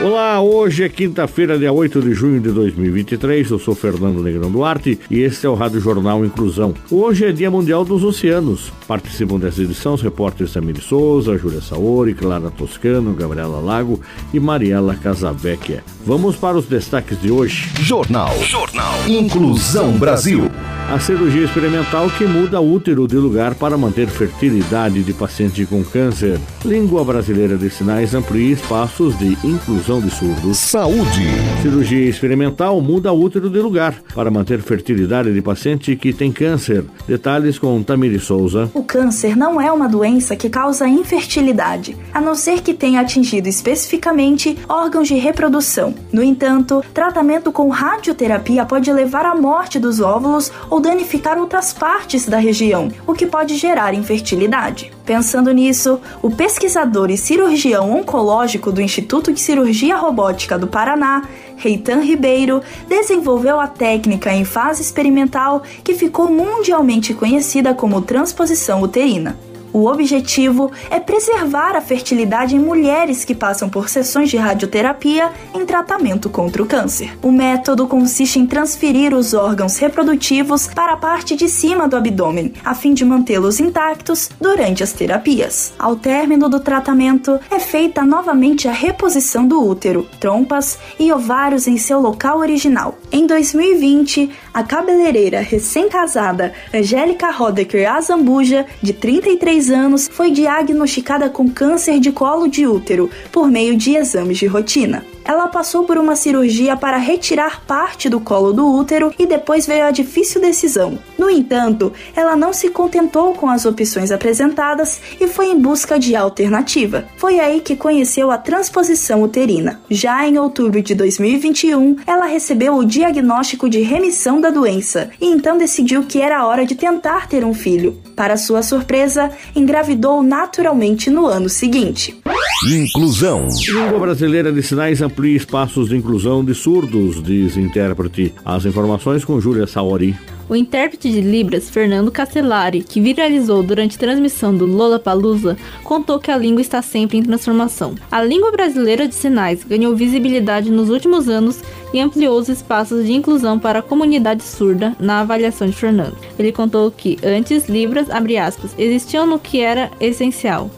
Olá, hoje é quinta-feira, dia 8 de junho de 2023. Eu sou Fernando Negrão Duarte e este é o Rádio Jornal Inclusão. Hoje é Dia Mundial dos Oceanos. Participam dessa edição os repórteres Samir Souza, Júlia Saori, Clara Toscano, Gabriela Lago e Mariela Casavecchia. Vamos para os destaques de hoje. Jornal. Jornal. Inclusão Brasil. A cirurgia experimental que muda útero de lugar para manter fertilidade de paciente com câncer. Língua brasileira de sinais amplia espaços de inclusão de surdos. Saúde. Cirurgia experimental muda útero de lugar para manter fertilidade de paciente que tem câncer. Detalhes com Tamiri Souza. O câncer não é uma doença que causa infertilidade, a não ser que tenha atingido especificamente órgãos de reprodução. No entanto, tratamento com radioterapia pode levar à morte dos óvulos ou danificar outras partes da região, o que pode gerar infertilidade. Pensando nisso, o pesquisador e cirurgião oncológico do Instituto de Cirurgia Robótica do Paraná, Reitan Ribeiro, desenvolveu a técnica em fase experimental que ficou mundialmente conhecida como transposição uterina. O objetivo é preservar a fertilidade em mulheres que passam por sessões de radioterapia em tratamento contra o câncer. O método consiste em transferir os órgãos reprodutivos para a parte de cima do abdômen, a fim de mantê-los intactos durante as terapias. Ao término do tratamento, é feita novamente a reposição do útero, trompas e ovários em seu local original. Em 2020, a cabeleireira recém-casada Angélica Rodecker Azambuja, de 33 anos, foi diagnosticada com câncer de colo de útero por meio de exames de rotina ela passou por uma cirurgia para retirar parte do colo do útero e depois veio a difícil decisão. No entanto, ela não se contentou com as opções apresentadas e foi em busca de alternativa. Foi aí que conheceu a transposição uterina. Já em outubro de 2021, ela recebeu o diagnóstico de remissão da doença e então decidiu que era hora de tentar ter um filho. Para sua surpresa, engravidou naturalmente no ano seguinte. Inclusão. Língua brasileira de sinais amplia espaços de inclusão de surdos, diz intérprete. As informações com Júlia Saori. O intérprete de Libras, Fernando Castellari, que viralizou durante a transmissão do Lollapalooza, contou que a língua está sempre em transformação. A língua brasileira de sinais ganhou visibilidade nos últimos anos e ampliou os espaços de inclusão para a comunidade surda na avaliação de Fernando. Ele contou que antes Libras, aspas, existiam no que era essencial,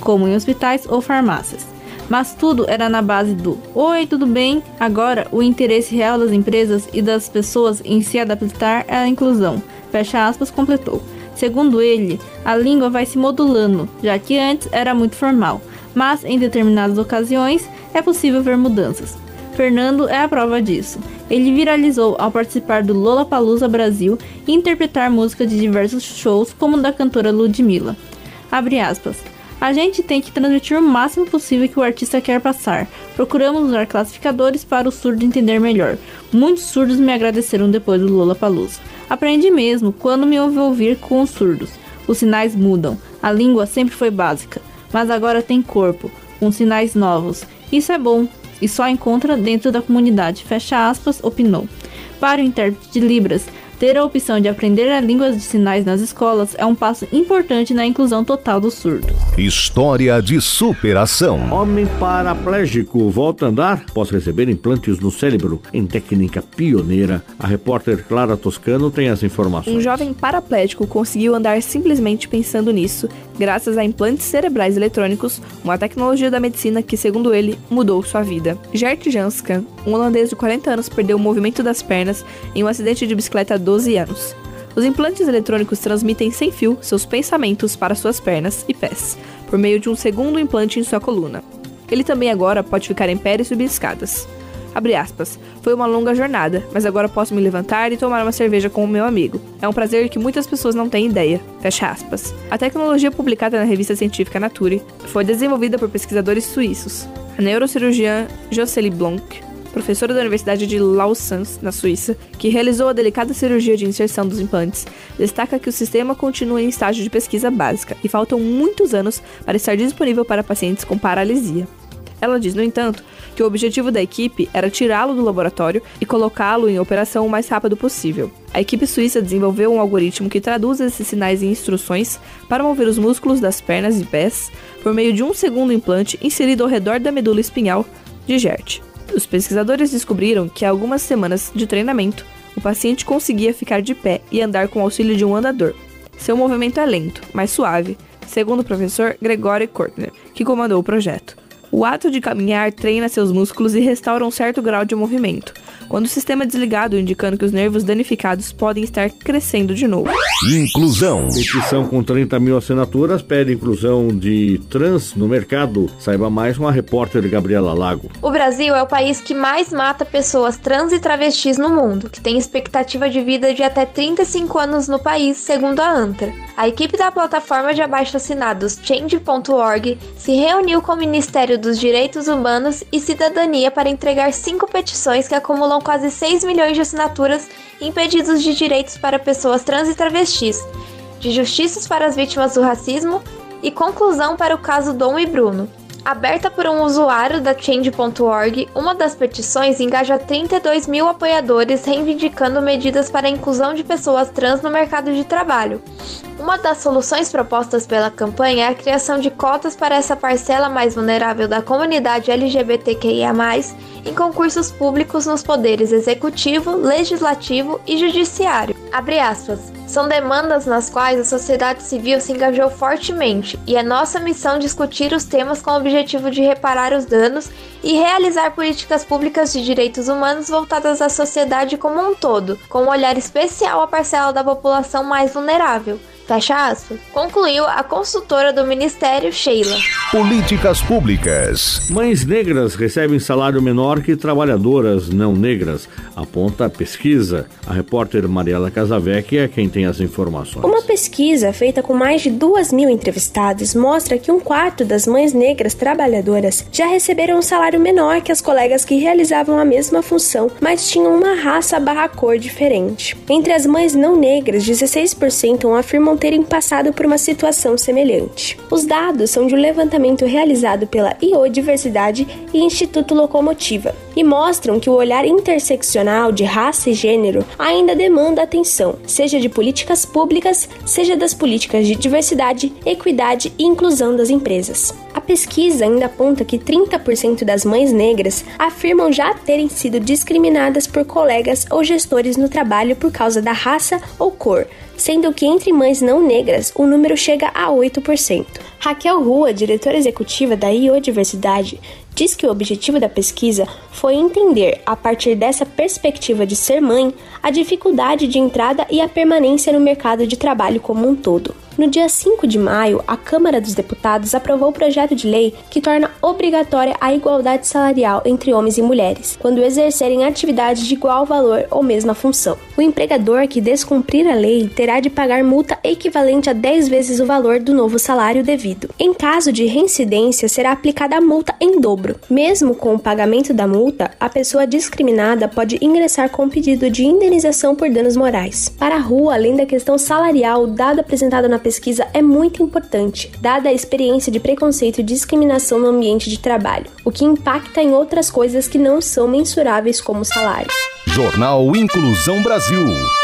como em hospitais ou farmácias. Mas tudo era na base do Oi, tudo bem? Agora, o interesse real das empresas e das pessoas em se adaptar à inclusão. Fecha aspas, completou. Segundo ele, a língua vai se modulando, já que antes era muito formal, mas em determinadas ocasiões é possível ver mudanças. Fernando é a prova disso. Ele viralizou ao participar do Lollapalooza Brasil e interpretar música de diversos shows, como da cantora Ludmilla. Abre aspas. A gente tem que transmitir o máximo possível que o artista quer passar. Procuramos usar classificadores para o surdo entender melhor. Muitos surdos me agradeceram depois do Lola Palusa. Aprendi mesmo quando me ouvi ouvir com os surdos. Os sinais mudam. A língua sempre foi básica, mas agora tem corpo, com sinais novos. Isso é bom e só encontra dentro da comunidade. Fecha aspas, opinou. Para o intérprete de Libras, ter a opção de aprender a língua de sinais nas escolas é um passo importante na inclusão total dos surdos. História de superação. Homem paraplégico volta a andar após receber implantes no cérebro em técnica pioneira. A repórter Clara Toscano tem as informações. Um jovem paraplégico conseguiu andar simplesmente pensando nisso, graças a implantes cerebrais eletrônicos, uma tecnologia da medicina que, segundo ele, mudou sua vida. Gert Janskan, um holandês de 40 anos, perdeu o movimento das pernas em um acidente de bicicleta há 12 anos. Os implantes eletrônicos transmitem sem fio seus pensamentos para suas pernas e pés, por meio de um segundo implante em sua coluna. Ele também agora pode ficar em pé e subir escadas. Abre aspas. Foi uma longa jornada, mas agora posso me levantar e tomar uma cerveja com o meu amigo. É um prazer que muitas pessoas não têm ideia. Fecha aspas. A tecnologia publicada na revista científica Nature foi desenvolvida por pesquisadores suíços. A neurocirurgiã Jocely Blanc professora da Universidade de Lausanne, na Suíça, que realizou a delicada cirurgia de inserção dos implantes, destaca que o sistema continua em estágio de pesquisa básica e faltam muitos anos para estar disponível para pacientes com paralisia. Ela diz, no entanto, que o objetivo da equipe era tirá-lo do laboratório e colocá-lo em operação o mais rápido possível. A equipe suíça desenvolveu um algoritmo que traduz esses sinais em instruções para mover os músculos das pernas e pés por meio de um segundo implante inserido ao redor da medula espinhal de Gert. Os pesquisadores descobriram que, há algumas semanas de treinamento, o paciente conseguia ficar de pé e andar com o auxílio de um andador. Seu movimento é lento, mas suave, segundo o professor Gregory Kortner, que comandou o projeto. O ato de caminhar treina seus músculos e restaura um certo grau de movimento, quando o sistema é desligado, indicando que os nervos danificados podem estar crescendo de novo. Inclusão. Petição com 30 mil assinaturas pede inclusão de trans no mercado. Saiba mais com a repórter Gabriela Lago. O Brasil é o país que mais mata pessoas trans e travestis no mundo, que tem expectativa de vida de até 35 anos no país, segundo a ANTRA. A equipe da plataforma de abaixo-assinados Change.org se reuniu com o Ministério dos Direitos Humanos e Cidadania para entregar cinco petições que acumulam quase 6 milhões de assinaturas em pedidos de direitos para pessoas trans e travestis, de justiças para as vítimas do racismo e conclusão para o caso Dom e Bruno. Aberta por um usuário da Change.org, uma das petições engaja 32 mil apoiadores reivindicando medidas para a inclusão de pessoas trans no mercado de trabalho. Uma das soluções propostas pela campanha é a criação de cotas para essa parcela mais vulnerável da comunidade LGBTQIA, em concursos públicos nos poderes executivo, legislativo e judiciário. Aspas. São demandas nas quais a sociedade civil se engajou fortemente, e é nossa missão discutir os temas com o objetivo de reparar os danos e realizar políticas públicas de direitos humanos voltadas à sociedade como um todo, com um olhar especial à parcela da população mais vulnerável. Fecha aspas. Concluiu a consultora do Ministério, Sheila. Políticas públicas. Mães negras recebem salário menor que trabalhadoras não negras, aponta a pesquisa. A repórter Mariela Casavec é quem tem as informações. Uma pesquisa feita com mais de duas mil entrevistados mostra que um quarto das mães negras trabalhadoras já receberam um salário menor que as colegas que realizavam a mesma função, mas tinham uma raça barra cor diferente. Entre as mães não negras, 16% afirmam não terem passado por uma situação semelhante. Os dados são de um levantamento realizado pela IO Diversidade e Instituto Locomotiva e mostram que o olhar interseccional de raça e gênero ainda demanda atenção, seja de políticas públicas, seja das políticas de diversidade, equidade e inclusão das empresas. A pesquisa ainda aponta que 30% das mães negras afirmam já terem sido discriminadas por colegas ou gestores no trabalho por causa da raça ou cor, sendo que entre mães não negras o número chega a 8%. Raquel Rua, diretora executiva da Iodiversidade, diz que o objetivo da pesquisa foi entender, a partir dessa perspectiva de ser mãe, a dificuldade de entrada e a permanência no mercado de trabalho como um todo. No dia 5 de maio, a Câmara dos Deputados aprovou o projeto de lei que torna obrigatória a igualdade salarial entre homens e mulheres, quando exercerem atividades de igual valor ou mesma função. O empregador que descumprir a lei terá de pagar multa equivalente a 10 vezes o valor do novo salário devido. Em caso de reincidência, será aplicada a multa em dobro. Mesmo com o pagamento da multa, a pessoa discriminada pode ingressar com pedido de indenização por danos morais. Para a rua, além da questão salarial, o dado apresentado na pesquisa é muito importante, dada a experiência de preconceito e discriminação no ambiente de trabalho, o que impacta em outras coisas que não são mensuráveis como salário. Jornal Inclusão Brasil.